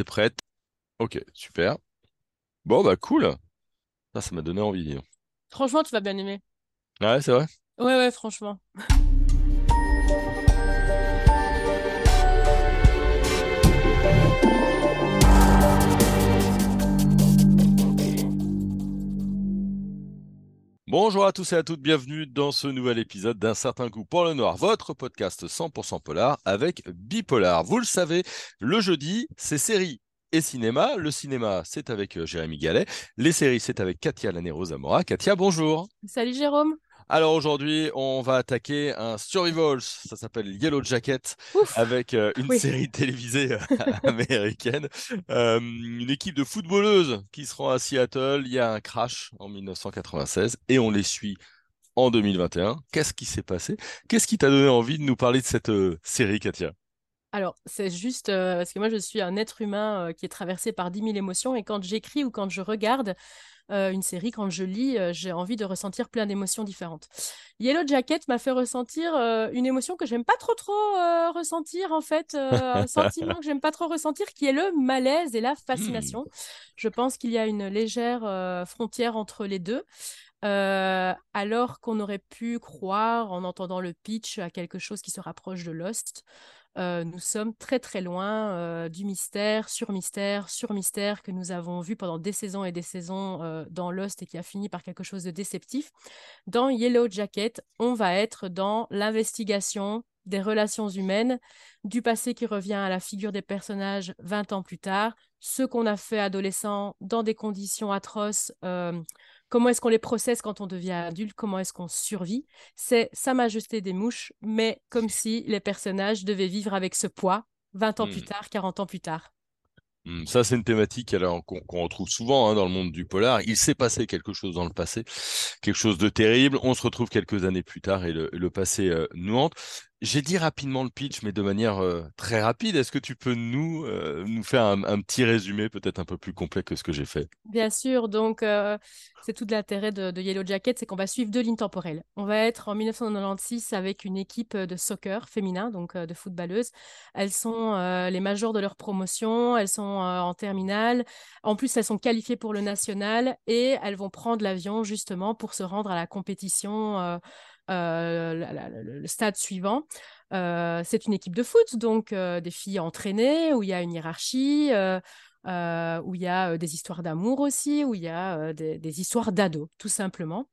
T'es prête? Ok, super. Bon, bah cool. Ça, ça m'a donné envie. Franchement, tu vas bien aimer. Ouais, c'est vrai? Ouais, ouais, franchement. Bonjour à tous et à toutes, bienvenue dans ce nouvel épisode d'un certain coup pour le noir, votre podcast 100% polar avec Bipolar. Vous le savez, le jeudi, c'est série et cinéma. Le cinéma, c'est avec euh, Jérémy Gallet. Les séries, c'est avec Katia Lanero Zamora. Katia, bonjour. Salut Jérôme. Alors aujourd'hui, on va attaquer un Survivals, ça s'appelle Yellow Jacket, Ouf. avec euh, une Oui. série télévisée euh, américaine. Euh, une équipe de footballeuses qui se rend à Seattle. Il y a un crash en 1996 et on les suit en 2021. Qu'est-ce qui s'est passé? Qu'est-ce qui t'a donné envie de nous parler de cette euh, série, Katia? Alors, c'est juste euh, parce que moi, je suis un être humain euh, qui est traversé par 10 000 émotions et quand j'écris ou quand je regarde euh, une série, quand je lis, j'ai envie de ressentir plein d'émotions différentes. Yellow Jacket m'a fait ressentir une émotion que j'aime pas trop trop ressentir en fait, un sentiment que j'aime pas trop ressentir qui est le malaise et la fascination. Je pense qu'il y a une légère frontière entre les deux. Euh, alors qu'on aurait pu croire, en entendant le pitch, à quelque chose qui se rapproche de Lost, nous sommes très très loin du mystère, sur mystère, sur mystère que nous avons vu pendant des saisons et des saisons dans Lost et qui a fini par quelque chose de déceptif. Dans Yellow Jacket, on va être dans l'investigation des relations humaines, du passé qui revient à la figure des personnages 20 ans plus tard, ce qu'on a fait adolescent dans des conditions atroces. Comment est-ce qu'on les processe quand on devient adulte? Comment est-ce qu'on survit? C'est Sa Majesté des Mouches, mais comme si les personnages devaient vivre avec ce poids 20 ans plus tard, 40 ans plus tard. Ça, c'est une thématique qu'on retrouve souvent hein, dans le monde du polar. Il s'est passé quelque chose dans le passé, quelque chose de terrible. On se retrouve quelques années plus tard et le, le passé euh, nous hante. J'ai dit rapidement le pitch, mais de manière euh, très rapide. Est-ce que tu peux nous, euh, nous faire un, petit résumé, peut-être un peu plus complet que ce que j'ai fait? Bien sûr, donc euh, c'est tout l'intérêt de, Yellow Jacket, c'est qu'on va suivre deux lignes temporelles. On va être en 1996 avec une équipe de soccer féminin, donc de footballeuses. Elles sont les majors de leur promotion, elles sont en terminale. En plus, elles sont qualifiées pour le national et elles vont prendre l'avion justement pour se rendre à la compétition, euh, le stade suivant. Euh, c'est une équipe de foot, donc euh, des filles entraînées, où il y a une hiérarchie. où il y a des histoires d'amour aussi, où il y a des, histoires d'ados, tout simplement.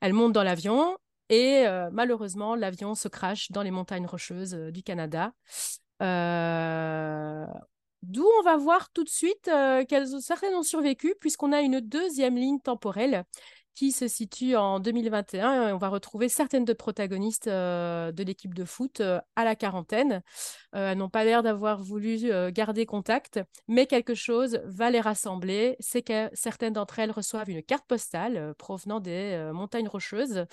Elle monte dans l'avion et malheureusement, l'avion se crache dans les montagnes rocheuses du Canada. D'où on va voir tout de suite euh, qu'elles certaines ont survécu, puisqu'on a une deuxième ligne temporelle qui se situe en 2021 et on va retrouver certaines de protagonistes euh, de l'équipe de foot euh, à la quarantaine. Euh, elles n'ont pas l'air d'avoir voulu garder contact, mais quelque chose va les rassembler. C'est que certaines d'entre elles reçoivent une carte postale provenant des montagnes rocheuses.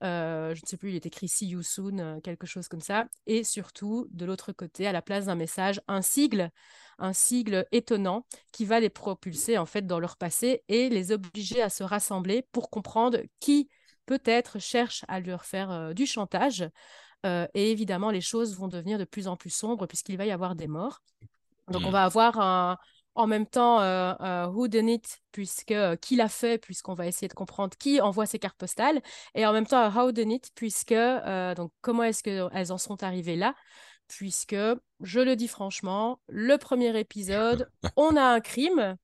Je ne sais plus, il est écrit See you soon, quelque chose comme ça. Et surtout, de l'autre côté, à la place d'un message, un sigle, un sigle étonnant qui va les propulser en fait dans leur passé et les obliger à se rassembler pour comprendre qui peut-être cherche à leur faire euh, du chantage. Euh, et évidemment, les choses vont devenir de plus en plus sombres puisqu'il va y avoir des morts. Donc, on Hmm. va avoir un- en même temps euh, who done it, puisque euh, qui l'a fait, puisqu'on va essayer de comprendre qui envoie ces cartes postales, et en même temps how done it, puisque donc comment est-ce qu'elles en sont arrivées là, puisque je le dis franchement, le premier épisode, on a un crime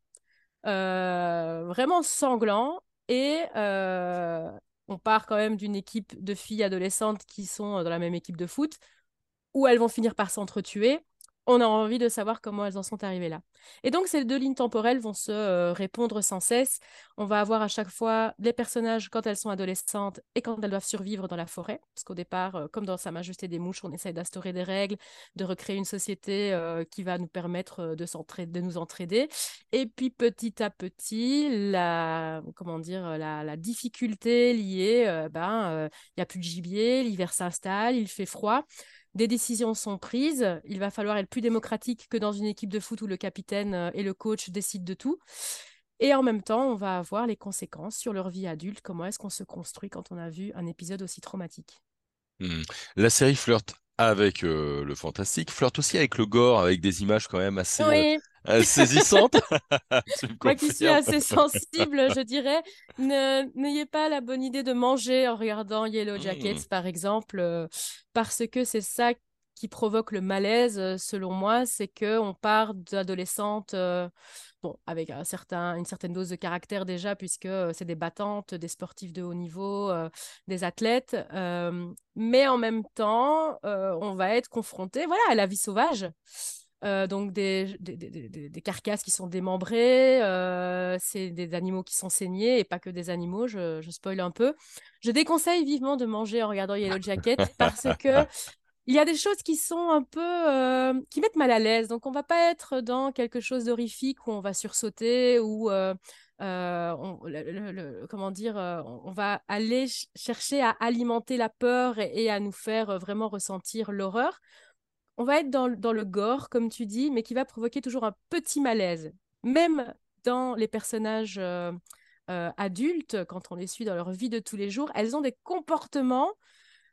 euh, vraiment sanglant et euh, on part quand même d'une équipe de filles adolescentes qui sont dans la même équipe de foot où elles vont finir par s'entretuer. On a envie de savoir comment elles en sont arrivées là. Et donc, ces deux lignes temporelles vont se euh, répondre sans cesse. On va avoir à chaque fois les personnages quand elles sont adolescentes et quand elles doivent survivre dans la forêt. Parce qu'au départ, euh, comme dans Sa Majesté des Mouches, on essaie d'instaurer des règles, de recréer une société euh, qui va nous permettre de, nous entraider. Et puis, petit à petit, la, comment dire, la, difficulté liée, ben, il n'y a plus de gibier, l'hiver s'installe, il fait froid des décisions sont prises. Il va falloir être plus démocratique que dans une équipe de foot où le capitaine euh, et le coach décident de tout. Et en même temps, on va avoir les conséquences sur leur vie adulte. Comment est-ce qu'on se construit quand on a vu un épisode aussi traumatique? Hmm. La série flirte avec le fantastique, flirte aussi avec le gore, avec des images quand même assez, oui. saisissantes. Moi qui suis assez sensible, je dirais, n'ayez pas la bonne idée de manger en regardant Yellow Jackets, mmh. par exemple, parce que c'est ça qui provoque le malaise, selon moi, c'est que on part d'adolescentes avec un certain, une certaine dose de caractère déjà, puisque c'est des battantes, des sportifs de haut niveau, des athlètes. mais en même temps, on va être confronté voilà, à la vie sauvage. donc des, carcasses qui sont démembrées, c'est des animaux qui sont saignés et pas que des animaux, je, je spoil un peu. Je déconseille vivement de manger en regardant Yellow Jacket parce que il y a des choses qui sont un peu euh, qui mettent mal à l'aise. Donc on va pas être dans quelque chose d'horrifique où on va sursauter ou euh, euh, comment dire, on va aller chercher à alimenter la peur et, à nous faire vraiment ressentir l'horreur. On va être dans, dans, le gore, comme tu dis, mais qui va provoquer toujours un petit malaise. Même dans les personnages adultes, quand on les suit dans leur vie de tous les jours, elles ont des comportements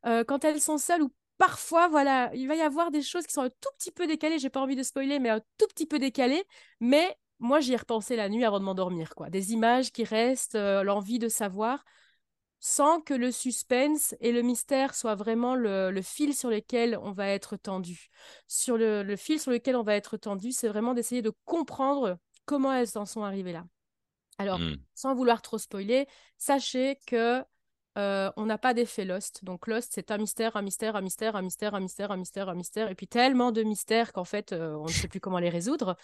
quand elles sont seules ou parfois, voilà, il va y avoir des choses qui sont un tout petit peu décalées. J'ai pas envie de spoiler, mais un tout petit peu décalées. Mais moi, j'y ai repensé la nuit avant de m'endormir, quoi. Des images qui restent, euh, l'envie de savoir, sans que le suspense et le mystère soient vraiment le, fil sur lequel on va être tendu. Sur le, fil sur lequel on va être tendu, c'est vraiment d'essayer de comprendre comment elles en sont arrivées là. Alors, mmh. sans vouloir trop spoiler, sachez que euh, on n'a pas d'effet Lost. Donc Lost, c'est un mystère, un mystère, un mystère, un mystère, un mystère, un mystère, un mystère, et puis tellement de mystères qu'en fait, euh, on ne sait plus comment les résoudre.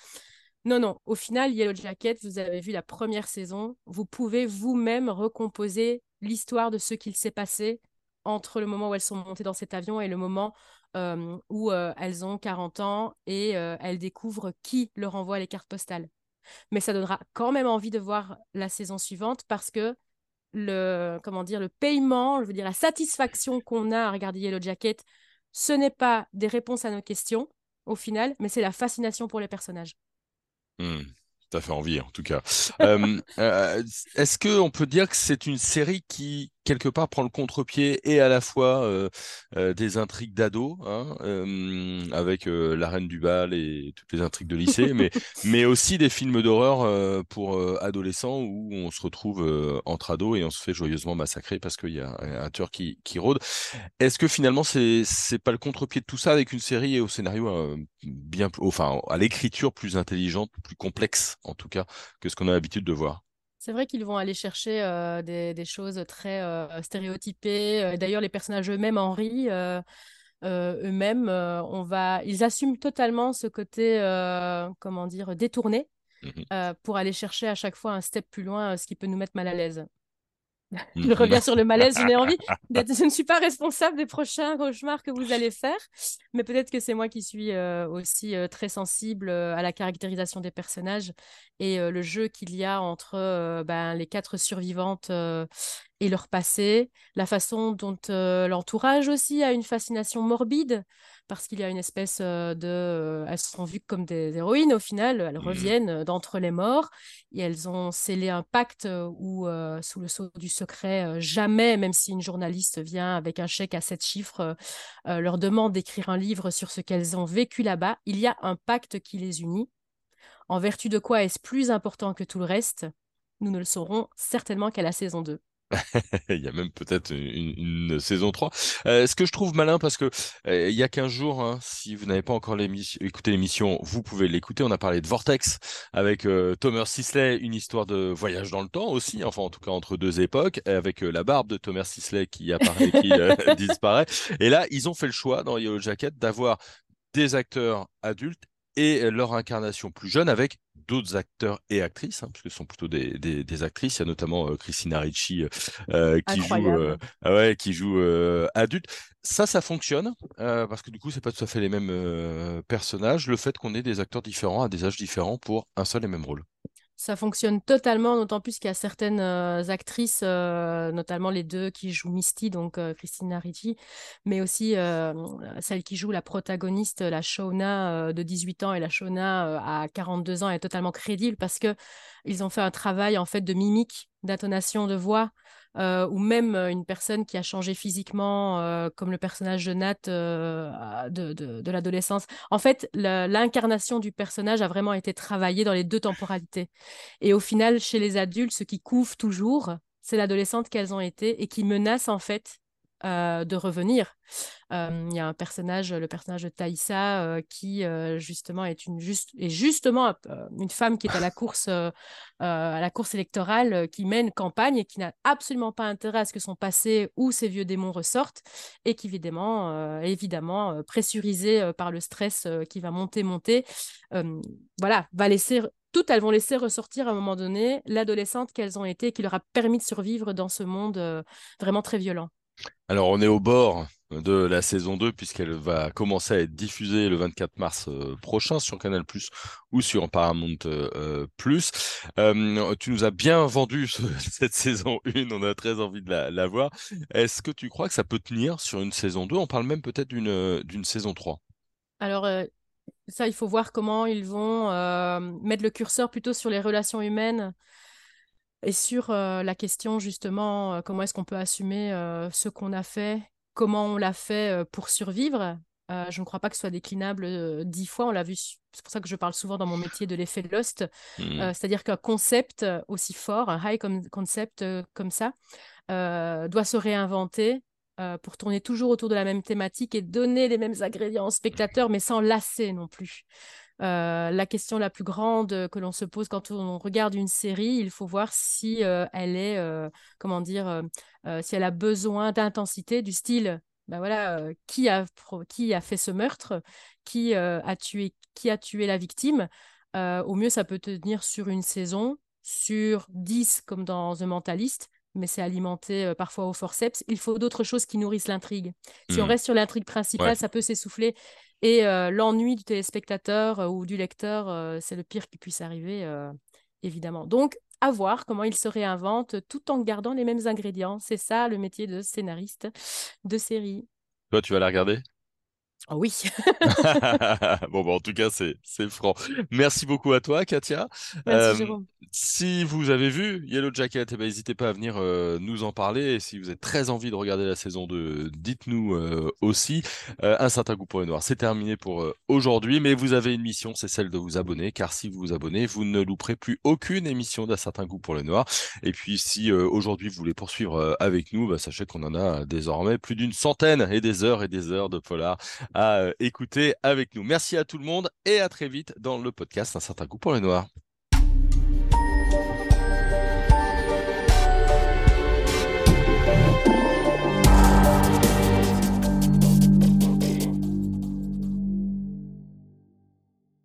Non, non, au final, Yellow Jacket, vous avez vu la première saison, vous pouvez vous-même recomposer l'histoire de ce qu'il s'est passé entre le moment où elles sont montées dans cet avion et le moment euh, où elles ont 40 ans et elles découvrent qui leur envoie les cartes postales. Mais ça donnera quand même envie de voir la saison suivante parce que le, comment dire, le paiement, je veux dire la satisfaction qu'on a à regarder Yellow Jacket, ce n'est pas des réponses à nos questions au final, mais c'est la fascination pour les personnages. Ça fait envie, en tout cas. Euh, euh, est-ce qu'on peut dire que c'est une série qui, quelque part, prend le contre-pied et à la fois euh, des intrigues d'ado, hein, avec La Reine du Bal et toutes les intrigues de lycée, mais, mais aussi des films d'horreur pour adolescents où on se retrouve entre ados et on se fait joyeusement massacrer parce qu'il y a un, tueur qui, qui rôde. Est-ce que finalement, c'est c'est pas le contre-pied de tout ça avec une série au scénario bien, enfin, à l'écriture plus intelligente, plus complexe en tout cas, que ce qu'on a l'habitude de voir? C'est vrai qu'ils vont aller chercher euh, des, choses très euh, stéréotypées. Euh, d'ailleurs, les personnages eux-mêmes en rient. eux-mêmes, on va, ils assument totalement ce côté, comment dire, détourné mmh pour aller chercher à chaque fois un step plus loin, ce qui peut nous mettre mal à l'aise. Je mhm. reviens sur le malaise, je n'ai envie. Je ne suis pas responsable des prochains cauchemars que vous allez faire, mais peut-être que c'est moi qui suis euh, aussi euh, très sensible euh, à la caractérisation des personnages et le jeu qu'il y a entre ben, les quatre survivantes et leur passé, la façon dont l'entourage aussi a une fascination morbide parce qu'il y a une espèce de... elles sont vues comme des héroïnes au final, elles mmh reviennent d'entre les morts et elles ont scellé un pacte où, sous le sceau du secret, jamais, même si une journaliste vient avec un chèque à sept chiffres, leur demande d'écrire un livre sur ce qu'elles ont vécu là-bas, il y a un pacte qui les unit. En vertu de quoi est-ce plus important que tout le reste? Nous ne le saurons certainement qu'à la saison 2. il y a même peut-être une, saison 3. Euh, ce que je trouve malin, parce que euh, il y a 15 jours, hein, si vous n'avez pas encore écouté l'émission, vous pouvez l'écouter. On a parlé de Vortex avec euh, Thomas Sisley, une histoire de voyage dans le temps aussi, enfin en tout cas entre deux époques, avec la barbe de Thomas Sisley qui apparaît qui disparaît. Et là, ils ont fait le choix dans Yellow Jacket d'avoir des acteurs adultes et leur incarnation plus jeune avec d'autres acteurs et actrices, hein, parce que ce sont plutôt des, des, actrices. Il y a notamment euh, Christina Ricci euh, euh, qui, joue, ah ouais, qui joue adulte. Ça, ça fonctionne, parce que du coup, c'est pas tout à fait les mêmes personnages. Le fait qu'on ait des acteurs différents à des âges différents pour un seul et même rôle ça fonctionne totalement, d'autant plus qu'il y a certaines euh, actrices, euh, notamment les deux qui jouent Misty, donc euh, Christina Ricci, mais aussi celle qui joue la protagoniste, la Shona de 18 ans. Et la Shona à 42 ans, est totalement crédible parce que ils ont fait un travail en fait de mimique d'intonation de voix, euh, ou même une personne qui a changé physiquement, euh, comme le personnage de Nat euh, de, de, de l'adolescence. En fait, l'incarnation du personnage a vraiment été travaillée dans les deux temporalités. Et au final, chez les adultes, ce qui couvre toujours, c'est l'adolescente qu'elles ont été et qui menace en fait euh, de revenir. Euh, il y a un personnage, le personnage de Thaïsa, euh, qui justement est une juste justement une femme qui est à la course à la course électorale, qui mène campagne et qui n'a absolument pas intérêt à ce que son passé ou ses vieux démons ressortent et qui évidemment évidemment pressurisée par le stress qui va monter monter, voilà va laisser toutes, elles vont laisser ressortir à un moment donné l'adolescente qu'elles ont été, qui leur a permis de survivre dans ce monde vraiment très violent. Alors, on est au bord de la saison 2 puisqu'elle va commencer à être diffusée le 24 mars euh, prochain sur Canal Plus ou sur Paramount euh, Plus. Euh, tu nous as bien vendu cette saison 1, on a très envie de la, voir. Est-ce que tu crois que ça peut tenir sur une saison 2 On parle même peut-être d'une saison 3. Alors, ça, il faut voir comment ils vont mettre le curseur plutôt sur les relations humaines et sur euh, la question justement, euh, comment est-ce qu'on peut assumer euh, ce qu'on a fait, comment on l'a fait pour survivre, je ne crois pas que ce soit déclinable dix fois. On l'a vu, c'est pour ça que je parle souvent dans mon métier de l'effet Lost. Mmh. C'est-à-dire qu'un concept aussi fort, un high concept comme ça, doit se réinventer pour tourner toujours autour de la même thématique et donner les mêmes ingrédients aux spectateurs, mais sans lasser non plus. Euh, la question la plus grande que l'on se pose quand on regarde une série, il faut voir si euh, elle est, euh, comment dire, si elle a besoin d'intensité, du style, ben voilà, qui a qui a fait ce meurtre, qui a tué, qui a tué la victime. au mieux, ça peut tenir sur une saison, sur 10 comme dans The Mentalist, mais c'est alimenté parfois au forceps. Il faut d'autres choses qui nourrissent l'intrigue. Si on mmh. reste sur l'intrigue principale, ça peut s'essouffler. Et l'ennui du téléspectateur ou du lecteur, c'est le pire qui puisse arriver, évidemment. Donc, à voir comment il se réinvente tout en gardant les mêmes ingrédients. C'est ça le métier de scénariste de série. Toi, tu vas la regarder? Ah oui. bon, bah, en tout cas, c'est, c'est franc. Merci beaucoup à toi, Katia. Merci, si vous avez vu Yellow Jacket, eh ben, n'hésitez pas à venir euh, nous en parler. Et si vous avez très envie de regarder la saison 2, dites-nous euh, aussi. Euh, un certain goût pour les noirs, c'est terminé pour aujourd'hui. Mais vous avez une mission, c'est celle de vous abonner. Car si vous vous abonnez, vous ne louperez plus aucune émission d'un certain goût pour les noirs. Et puis, si aujourd'hui vous voulez poursuivre avec nous, bah, sachez qu'on en a désormais plus d'une centaine et des heures et des heures de polar à écouter avec nous. Merci à tout le monde et à très vite dans le podcast Un certain goût pour les noirs.